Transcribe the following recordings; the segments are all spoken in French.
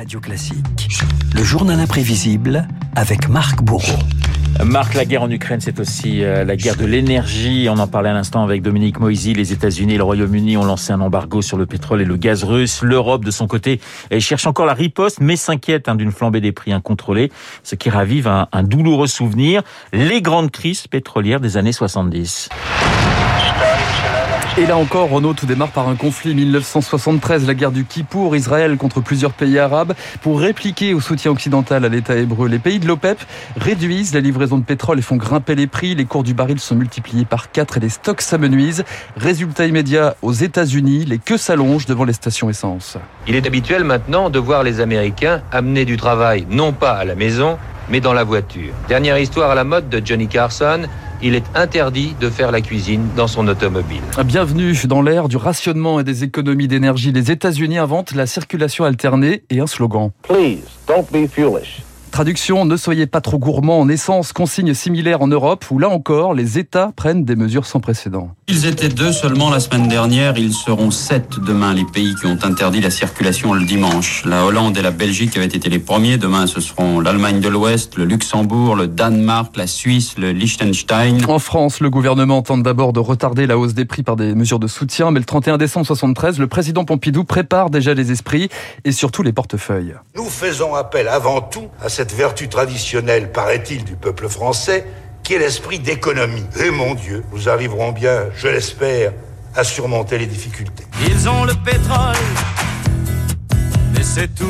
Radio Classique. Le journal imprévisible avec Marc Bourreau. Marc, la guerre en Ukraine, c'est aussi euh, la guerre de l'énergie. On en parlait à l'instant avec Dominique Moisy. Les États-Unis et le Royaume-Uni ont lancé un embargo sur le pétrole et le gaz russe. L'Europe, de son côté, cherche encore la riposte, mais s'inquiète hein, d'une flambée des prix incontrôlée, ce qui ravive un douloureux souvenir, les grandes crises pétrolières des années 70. Et là encore, Renault, tout démarre par un conflit 1973, la guerre du Kippour, Israël contre plusieurs pays arabes. Pour répliquer au soutien occidental à l'État hébreu, les pays de l'OPEP réduisent la livraison de pétrole et font grimper les prix. Les cours du baril sont multipliés par 4 et les stocks s'amenuisent. Résultat immédiat aux États-Unis, les queues s'allongent devant les stations essence. Il est habituel maintenant de voir les Américains amener du travail non pas à la maison, mais dans la voiture. Dernière histoire à la mode de Johnny Carson, il est interdit de faire la cuisine dans son automobile. Bienvenue dans l'ère du rationnement et des économies d'énergie. Les États-Unis inventent la circulation alternée et un slogan. Please, don't be foolish. Traduction, ne soyez pas trop gourmand en essence, consigne similaire en Europe où là encore les États prennent des mesures sans précédent. Ils étaient deux seulement la semaine dernière, ils seront sept demain les pays qui ont interdit la circulation le dimanche. La Hollande et la Belgique avaient été les premiers, demain ce seront l'Allemagne de l'Ouest, le Luxembourg, le Danemark, la Suisse, le Liechtenstein. En France, le gouvernement tente d'abord de retarder la hausse des prix par des mesures de soutien, mais le 31 décembre 73, le président Pompidou prépare déjà les esprits et surtout les portefeuilles. Nous faisons appel avant tout à cette vertu traditionnelle, paraît-il, du peuple français, qui est l'esprit d'économie. Et mon Dieu, nous arriverons bien, je l'espère, à surmonter les difficultés. Ils ont le pétrole, mais c'est tout.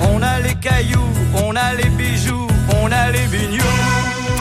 On a les cailloux, on a les bijoux, on a les bignous.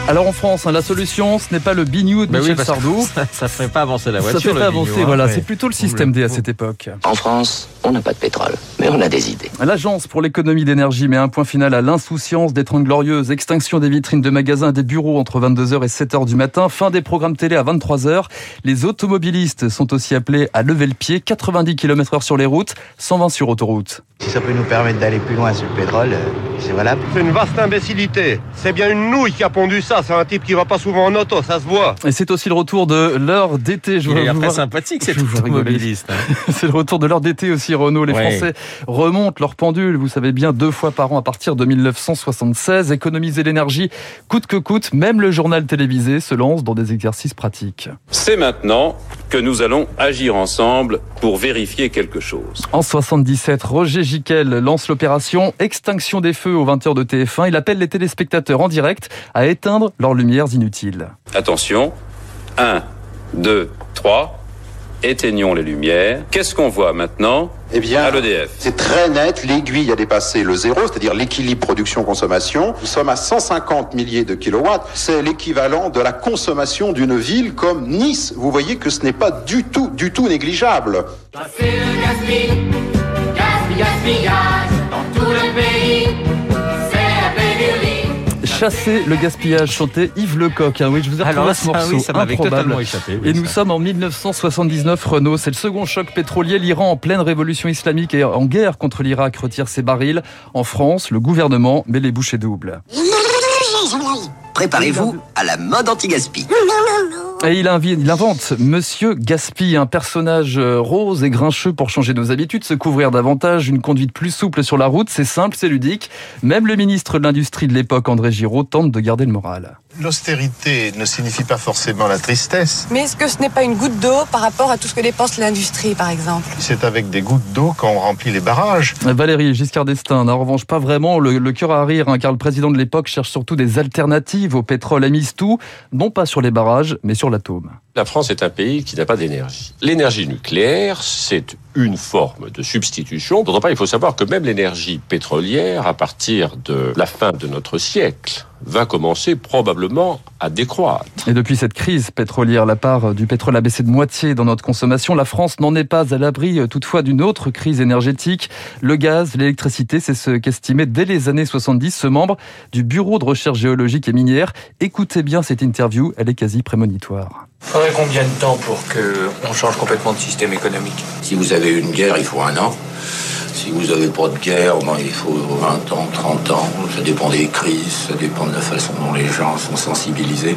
Alors en France, hein, la solution, ce n'est pas le bignou de Bah oui, Michel Sardou. Ça, ça ferait pas avancer la Ça voiture. fait le pas bignou, avancer, hein, voilà. ouais. C'est plutôt le système D à cette époque. En France, on n'a pas de pétrole, mais on a des idées. L'Agence pour l'économie d'énergie met un point final à l'insouciance des 30 glorieuses, extinction des vitrines de magasins et des bureaux entre 22h et 7h du matin, fin des programmes télé à 23h. Les automobilistes sont aussi appelés à lever le pied, 90 km heure sur les routes, 120 sur autoroute. Si ça peut nous permettre d'aller plus loin sur le pétrole, euh, c'est valable. C'est une vaste imbécilité. C'est bien une nouille qui a pondu ça. C'est un type qui va pas souvent en auto, ça se voit. Et c'est aussi le retour de l'heure d'été. Je Il a vois- l'air vous très sympathique cet automobiliste. hein. C'est le retour de l'heure d'été aussi, Renault. Les Ouais. Français remontent leur pendule, vous savez bien, deux fois par an à partir de 1976. Économiser l'énergie coûte que coûte. Même le journal télévisé se lance dans des exercices pratiques. C'est maintenant que nous allons agir ensemble pour vérifier quelque chose. En 77, Roger Giquel lance l'opération Extinction des feux aux 20h de TF1. Il appelle les téléspectateurs en direct à éteindre leurs lumières inutiles. Attention, 1, 2, 3, éteignons les lumières. Qu'est-ce qu'on voit maintenant Eh bien, à l'EDF c'est très net. L'aiguille a dépassé le zéro, c'est-à-dire l'équilibre production-consommation. Nous sommes à 150 milliers de kilowatts. C'est l'équivalent de la consommation d'une ville comme Nice. Vous voyez que ce n'est pas du tout, du tout négligeable. Passer le Chasser le gaspillage, chantait Yves Lecoq. hein. Oui, je vous ai retrouvé Alors là, ce ça, morceau oui, ça m'avait improbable. totalement échappé. oui, Et nous ça. sommes en 1979, Renault. C'est le second choc pétrolier. L'Iran, en pleine révolution islamique et en guerre contre l'Irak, retire ses barils. En France, le gouvernement met les bouchées doubles. Préparez-vous à la mode anti-gaspi. Et il invente Monsieur Gaspi, un personnage euh, rose et grincheux pour changer nos habitudes, se couvrir davantage, une conduite plus souple sur la route. C'est simple, c'est ludique. Même le ministre de l'Industrie de l'époque, André Giraud, tente de garder le moral. L'austérité ne signifie pas forcément la tristesse. Mais est-ce que ce n'est pas une goutte d'eau par rapport à tout ce que dépense l'industrie, par exemple? C'est avec des gouttes d'eau qu'on remplit les barrages. Valérie Giscard d'Estaing n'a en revanche pas vraiment le, le cœur à rire, hein, car le président de l'époque cherche surtout des alternatives au pétrole à mise tout, non pas sur les barrages, mais sur l'atome. La France est un pays qui n'a pas d'énergie. L'énergie nucléaire, c'est une forme de substitution. D'autre part, il faut savoir que même l'énergie pétrolière, à partir de la fin de notre siècle, va commencer probablement à décroître. Et depuis cette crise pétrolière, la part du pétrole a baissé de moitié dans notre consommation. La France n'en est pas à l'abri toutefois d'une autre crise énergétique. Le gaz, l'électricité, c'est ce qu'estimait dès les années 70 ce membre du Bureau de recherche géologique et minière. Écoutez bien cette interview, elle est quasi prémonitoire. Faudrait combien de temps pour que on change complètement de système économique? Si vous avez une guerre, il faut un an. Si vous n'avez pas de guerre, ben, il faut 20 ans, 30 ans. Ça dépend des crises, ça dépend de la façon dont les gens sont sensibilisés.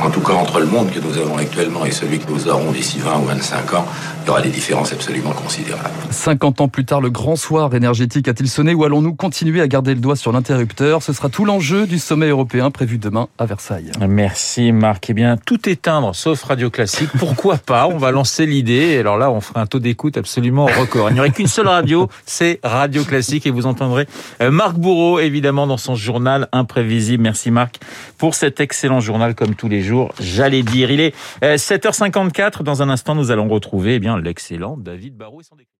En tout cas, entre le monde que nous avons actuellement et celui que nous aurons d'ici 20 ou 25 ans, il y aura des différences absolument considérables. 50 ans plus tard, le grand soir énergétique a-t-il sonné ou allons-nous continuer à garder le doigt sur l'interrupteur? Ce sera tout l'enjeu du sommet européen prévu demain à Versailles. Merci Marc. Eh bien, tout éteindre sauf Radio Classique. Pourquoi pas? On va lancer l'idée. Alors là, on fera un taux d'écoute absolument record. Il n'y aurait qu'une seule radio, c'est Radio Classique. Et vous entendrez euh, Marc Bourreau, évidemment, dans son journal imprévisible. Merci Marc pour cet excellent journal, comme tous les jours, j'allais dire. Il est 7h54. Dans un instant, nous allons retrouver eh bien l'excellent David Barrault et son